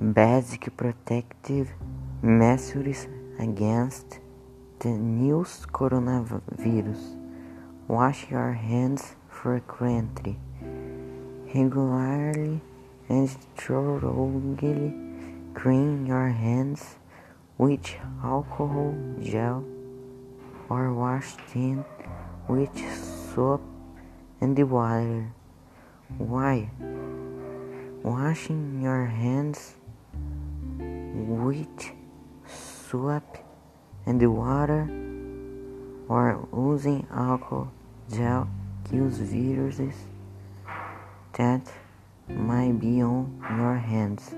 Basic protective measures against the new coronavirus. Wash your hands frequently, regularly, and thoroughly clean your hands with alcohol gel or wash them with soap and water. Why? Washing your hands with soap and water or using alcohol gel kills viruses that might be on your hands.